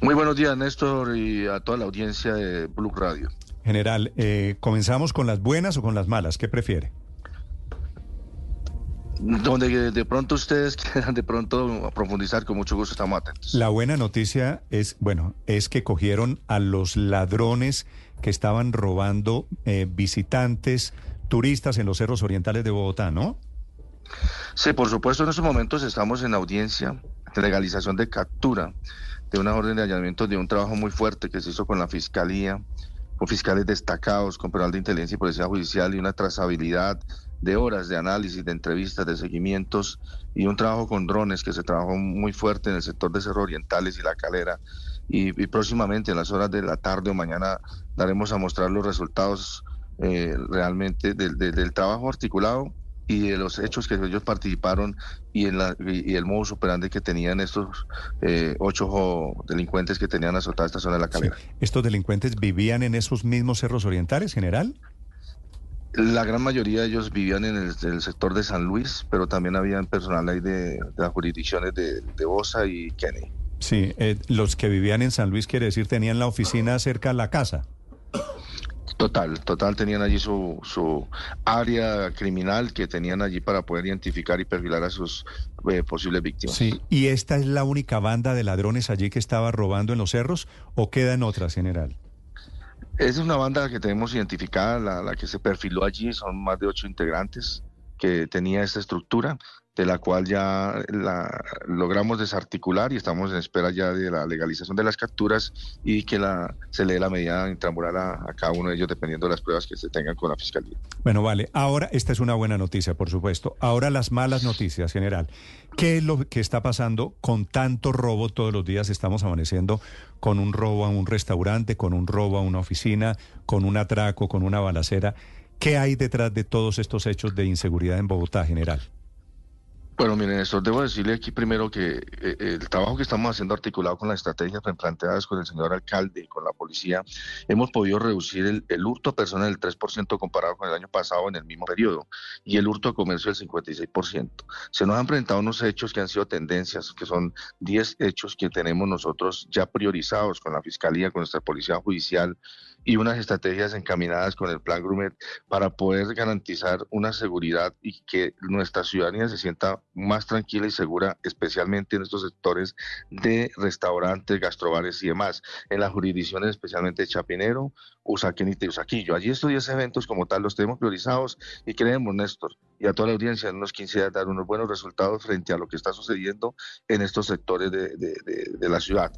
Muy buenos días, Néstor, y a toda la audiencia de Blue Radio. General, eh, ¿comenzamos con las buenas o con las malas? ¿Qué prefiere? Donde de pronto ustedes quieran de pronto profundizar, con mucho gusto estamos atentos. La buena noticia es, bueno, es que cogieron a los ladrones que estaban robando eh, visitantes, turistas en los cerros orientales de Bogotá, ¿no? Sí, por supuesto, en estos momentos estamos en audiencia legalización de captura de una orden de allanamiento de un trabajo muy fuerte que se hizo con la Fiscalía, con fiscales destacados, con personal de inteligencia y policía judicial y una trazabilidad de horas de análisis, de entrevistas, de seguimientos y un trabajo con drones que se trabajó muy fuerte en el sector de Cerro Orientales y La Calera. Y, próximamente, en las horas de la tarde o mañana, daremos a mostrar los resultados eh, realmente del trabajo articulado y de los hechos que ellos participaron y, en la, y, el modus operandi que tenían estos eh, ocho delincuentes que tenían azotada esta zona de la calera. ¿Estos delincuentes vivían en esos mismos cerros orientales, general? La gran mayoría de ellos vivían en el, sector de San Luis, pero también habían personal ahí de, las jurisdicciones de, de Bosa y Kennedy. Sí, eh, los que vivían en San Luis, quiere decir, tenían la oficina cerca a la casa. Total, total, tenían allí su, su área criminal que tenían allí para poder identificar y perfilar a sus eh, posibles víctimas. Sí, ¿y esta es la única banda de ladrones allí que estaba robando en los cerros o quedan otras, general? Es una banda que tenemos identificada, la, la que se perfiló allí, son más de ocho integrantes que tenía esta estructura de la cual ya la logramos desarticular y estamos en espera ya de la legalización de las capturas y que la, se le dé la medida intramural a, cada uno de ellos dependiendo de las pruebas que se tengan con la fiscalía. Bueno, vale. Ahora, esta es una buena noticia, por supuesto. Ahora las malas noticias, general. ¿Qué es lo que está pasando con tanto robo todos los días? Estamos amaneciendo con un robo a un restaurante, con un robo a una oficina, con un atraco, con una balacera. ¿Qué hay detrás de todos estos hechos de inseguridad en Bogotá, general? Bueno, miren, Néstor, debo decirle aquí primero que eh, el trabajo que estamos haciendo articulado con las estrategias planteadas con el señor alcalde y con la policía, hemos podido reducir el, hurto a personas del 3% comparado con el año pasado en el mismo periodo y el hurto a comercio del 56%. Se nos han presentado unos hechos que han sido tendencias, que son 10 hechos que tenemos nosotros ya priorizados con la Fiscalía, con nuestra Policía Judicial y unas estrategias encaminadas con el Plan Grumet para poder garantizar una seguridad y que nuestra ciudadanía se sienta más tranquila y segura, especialmente en estos sectores de restaurantes, gastrobares y demás, en las jurisdicciones especialmente de Chapinero, Usaquén y Usaquillo. Allí estos 10 eventos como tal los tenemos priorizados y creemos, Néstor, y a toda la audiencia en unos 15 días dar unos buenos resultados frente a lo que está sucediendo en estos sectores de, de la ciudad.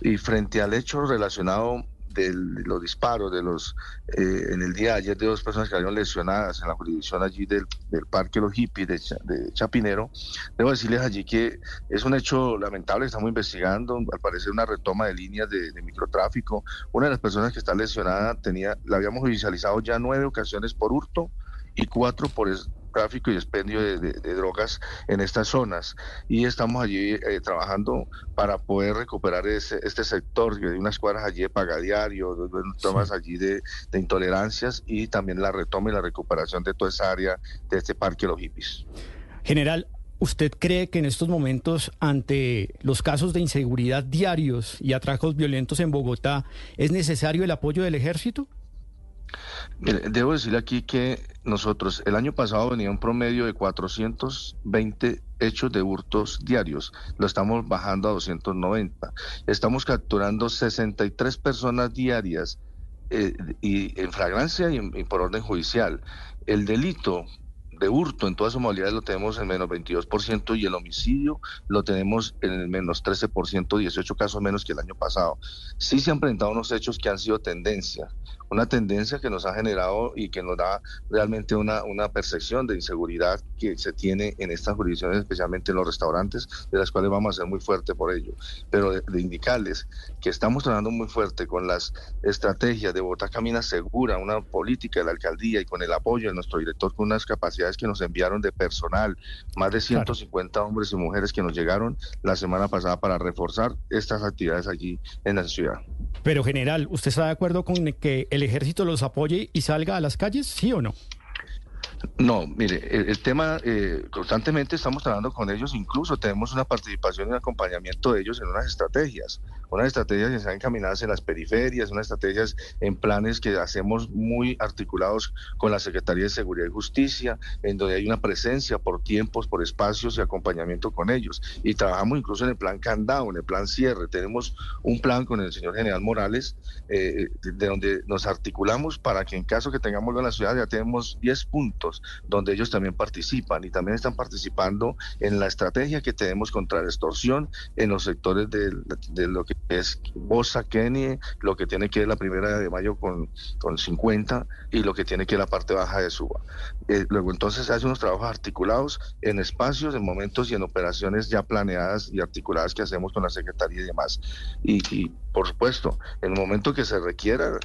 Y frente al hecho relacionado de los disparos de los eh, en el día de ayer de dos personas que salieron lesionadas en la jurisdicción allí del, Parque Los Hippies de, Chapinero, debo decirles allí que es un hecho lamentable, estamos investigando, al parecer una retoma de líneas de, microtráfico. Una de las personas que está lesionada tenía, la habíamos judicializado ya nueve ocasiones por hurto y cuatro por tráfico y expendio de, drogas en estas zonas. Y estamos allí eh, trabajando para poder recuperar ese, este sector, de unas cuadras allí de pagadiario, tomas allí de, intolerancias y también la retoma y la recuperación de toda esa área de este parque Los Hippies. General, ¿Usted cree que en estos momentos, ante los casos de inseguridad diarios y atracos violentos en Bogotá, es necesario el apoyo del ejército? Debo decir aquí que nosotros el año pasado venía un promedio de 420 hechos de hurtos diarios, lo estamos bajando a 290. Estamos capturando 63 personas diarias eh, y en fragancia y, por orden judicial. El delito de hurto en todas sus modalidades lo tenemos en menos 22% y el homicidio lo tenemos en el menos 13%, 18 casos menos que el año pasado. Sí se han presentado unos hechos que han sido tendencia, una tendencia que nos ha generado y que nos da realmente una, una percepción de inseguridad que se tiene en estas jurisdicciones, especialmente en los restaurantes, de las cuales vamos a ser muy fuerte por ello. Pero de, de indicarles que estamos trabajando muy fuerte con las estrategias de Bogotá Camina Segura, una política de la alcaldía y con el apoyo de nuestro director con unas capacidades que nos enviaron de personal, más de 150 hombres y mujeres que nos llegaron la semana pasada para reforzar estas actividades allí en la ciudad. Pero general, ¿usted está de acuerdo con que el ejército los apoye y salga a las calles, sí o no? No, mire, el, tema, eh, constantemente estamos trabajando con ellos, incluso tenemos una participación y un acompañamiento de ellos en unas estrategias, unas estrategias que están encaminadas en las periferias, unas estrategias en planes que hacemos muy articulados con la Secretaría de Seguridad y Justicia, en donde hay una presencia por tiempos, por espacios y acompañamiento con ellos. Y trabajamos incluso en el plan candado, en el plan cierre. Tenemos un plan con el señor General Morales, eh, de donde nos articulamos para que en caso que tengamos en la ciudad ya tenemos 10 puntos donde ellos también participan y también están participando en la estrategia que tenemos contra la extorsión en los sectores de, lo que es Bosa, Kenny, lo que tiene que ver la primera de mayo con, con 50 y lo que tiene que ver la parte baja de Suba. Eh, luego entonces hace unos trabajos articulados en espacios, en momentos y en operaciones ya planeadas y articuladas que hacemos con la Secretaría y demás. Y, y por supuesto, en el momento que se requiera,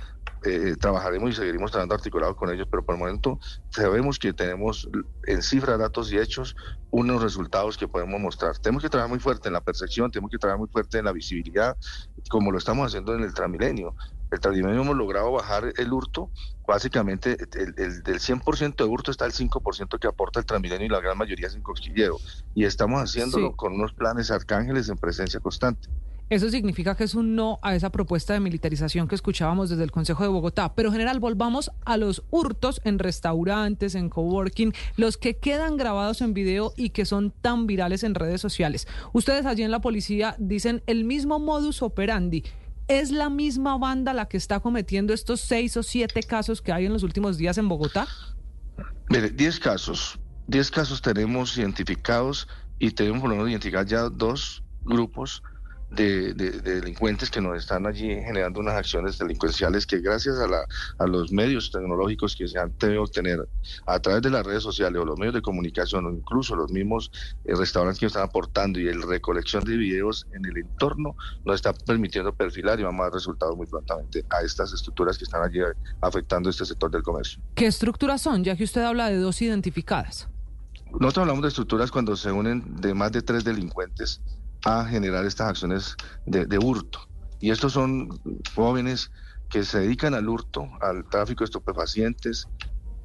eh, trabajaremos y seguiremos trabajando articulados con ellos, pero por el momento sabemos que tenemos en cifras, datos y hechos unos resultados que podemos mostrar. Tenemos que trabajar muy fuerte en la percepción, tenemos que trabajar muy fuerte en la visibilidad, como lo estamos haciendo en el Transmilenio. El Transmilenio hemos logrado bajar el hurto, básicamente el, el del 100% de hurto está el 5% que aporta el Transmilenio y la gran mayoría es en cosquilleo. Y estamos haciéndolo Sí. con unos planes arcángeles en presencia constante. Eso significa que es un no a esa propuesta de militarización que escuchábamos desde el Consejo de Bogotá. Pero general, volvamos a los hurtos en restaurantes, en coworking, los que quedan grabados en video y que son tan virales en redes sociales. Ustedes allí en la policía dicen el mismo modus operandi. ¿Es la misma banda la que está cometiendo estos seis o siete casos que hay en los últimos días en Bogotá? Mire, 10 casos. 10 casos tenemos identificados y tenemos por lo menos identificados ya dos grupos de, de- de delincuentes que nos están allí generando unas acciones delincuenciales que gracias a, la, a los medios tecnológicos que se han tenido que obtener a través de las redes sociales o los medios de comunicación o incluso los mismos eh, restaurantes que nos están aportando y el recolección de videos en el entorno nos está permitiendo perfilar y vamos a dar resultados muy prontamente a estas estructuras que están allí afectando este sector del comercio. ¿Qué estructuras son? Ya que usted habla de dos identificadas. Nosotros hablamos de estructuras cuando se unen de más de tres delincuentes a generar estas acciones de, hurto. Y estos son jóvenes que se dedican al hurto, al tráfico de estupefacientes,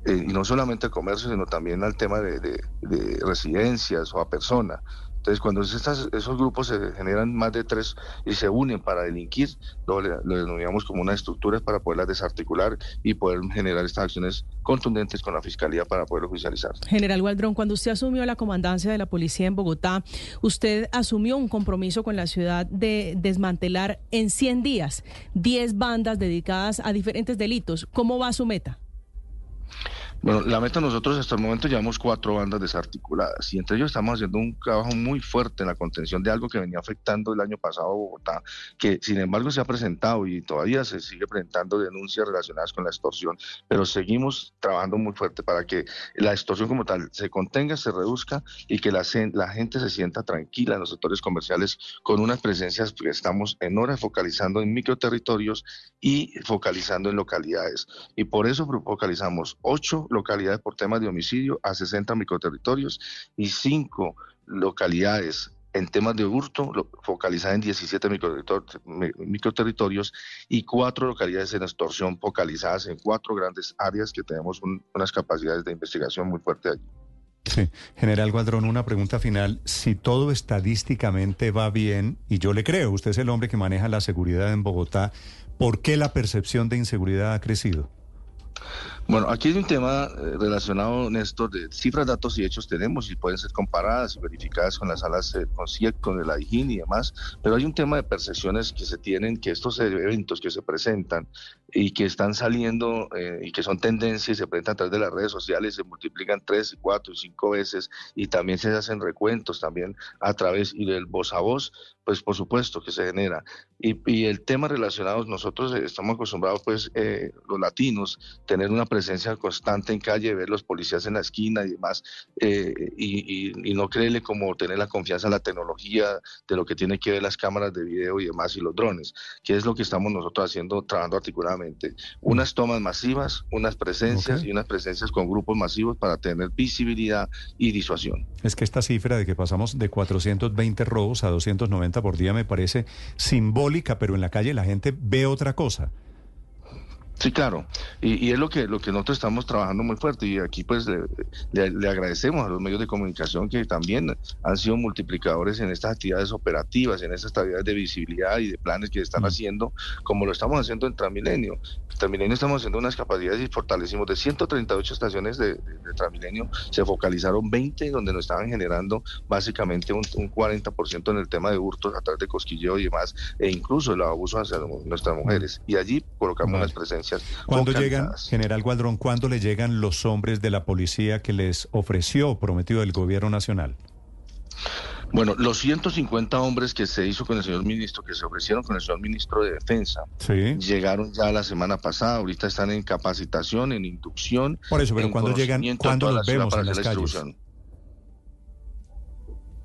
eh, y no solamente al comercio, sino también al tema de, de- de residencias o a persona. Entonces, cuando esos grupos se generan más de tres y se unen para delinquir, lo, denominamos como una estructura para poderlas desarticular y poder generar estas acciones contundentes con la Fiscalía para poderlo judicializar. General Waldron, cuando usted asumió la comandancia de la policía en Bogotá, usted asumió un compromiso con la ciudad de desmantelar en 100 días 10 bandas dedicadas a diferentes delitos. ¿Cómo va su meta? Bueno, la meta nosotros hasta el momento llevamos cuatro bandas desarticuladas y entre ellos estamos haciendo un trabajo muy fuerte en la contención de algo que venía afectando el año pasado a Bogotá, que sin embargo se ha presentado y todavía se sigue presentando denuncias relacionadas con la extorsión, pero seguimos trabajando muy fuerte para que la extorsión como tal se contenga, se reduzca y que la, la gente se sienta tranquila en los sectores comerciales con unas presencias que estamos en horas focalizando en microterritorios y focalizando en localidades. Y por eso focalizamos ocho localidades por temas de homicidio a 60 microterritorios y cinco localidades en temas de hurto focalizadas en 17 microterritor- mi- microterritorios y cuatro localidades en extorsión focalizadas en cuatro grandes áreas que tenemos un- unas capacidades de investigación muy fuertes allí. General Gualdrón, una pregunta final. Si todo estadísticamente va bien, y yo le creo, usted es el hombre que maneja la seguridad en Bogotá, ¿por qué la percepción de inseguridad ha crecido? Bueno, aquí hay un tema eh, relacionado, Néstor, de cifras, datos y hechos tenemos y pueden ser comparadas y verificadas con las salas eh, con CIEC, con el AIGIN y demás, pero hay un tema de percepciones que se tienen, que estos eventos que se presentan y que están saliendo eh, y que son tendencias y se presentan a través de las redes sociales, se multiplican tres, cuatro y cinco veces y también se hacen recuentos también a través y del voz a voz, pues por supuesto que se genera. Y, y el tema relacionado, nosotros estamos acostumbrados, pues, los latinos, tener una presencia constante en calle, ver los policías en la esquina y demás, eh, y, y, no creerle como tener la confianza en la tecnología de lo que tiene que ver las cámaras de video y demás y los drones, que es lo que estamos nosotros haciendo, trabajando articuladamente. Unas tomas masivas, unas presencias y unas presencias con grupos masivos para tener visibilidad y disuasión. Es que esta cifra de que pasamos de 420 robos a 290 por día me parece simbólica, pero en la calle la gente ve otra cosa. Sí, claro. Y, es lo que, lo que nosotros estamos trabajando muy fuerte. Y aquí pues le, agradecemos a los medios de comunicación que también han sido multiplicadores en estas actividades operativas, en estas actividades de visibilidad y de planes que están mm. haciendo, como lo estamos haciendo en Transmilenio. En Transmilenio estamos haciendo unas capacidades y fortalecimos de 138 estaciones de, Transmilenio, se focalizaron 20 donde nos estaban generando básicamente un, 40% en el tema de hurtos a través de cosquilleo y demás, e incluso el abuso hacia nuestras mujeres. Y allí colocamos las presencias cuando llegan, general Gualdrón, cuándo le llegan los hombres de la policía que les ofreció o prometió el gobierno nacional? Bueno, los 150 hombres que se hizo con el señor ministro, que se ofrecieron con el señor ministro de Defensa, llegaron ya la semana pasada, ahorita están en capacitación, en inducción. Por eso, pero cuando llegan, ¿cuándo los vemos en las calles?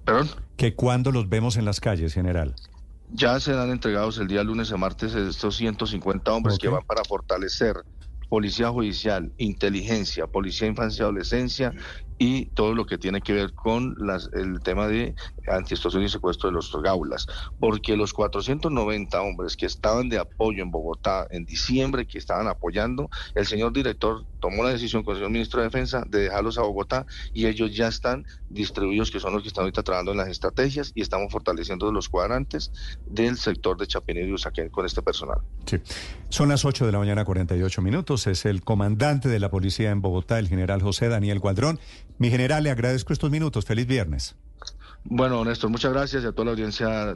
¿Perdón? Que cuando los vemos en las calles, general. Ya serán entregados el día lunes y martes estos 150 hombres que van para fortalecer policía judicial, inteligencia, policía infancia y adolescencia y todo lo que tiene que ver con las, el tema de antiestación y secuestro de los gaulas, porque los 490 hombres que estaban de apoyo en Bogotá en diciembre, que estaban apoyando, el señor director tomó la decisión con el señor ministro de Defensa de dejarlos a Bogotá y ellos ya están distribuidos, que son los que están ahorita trabajando en las estrategias y estamos fortaleciendo los cuadrantes del sector de Chapinero y Usaquén con este personal. Sí. Son las 8 de la mañana, 48 minutos. Es el comandante de la policía en Bogotá, el general José Daniel Guadrón. Mi general, le agradezco estos minutos. Feliz viernes. Bueno, Néstor, muchas gracias y a toda la audiencia. De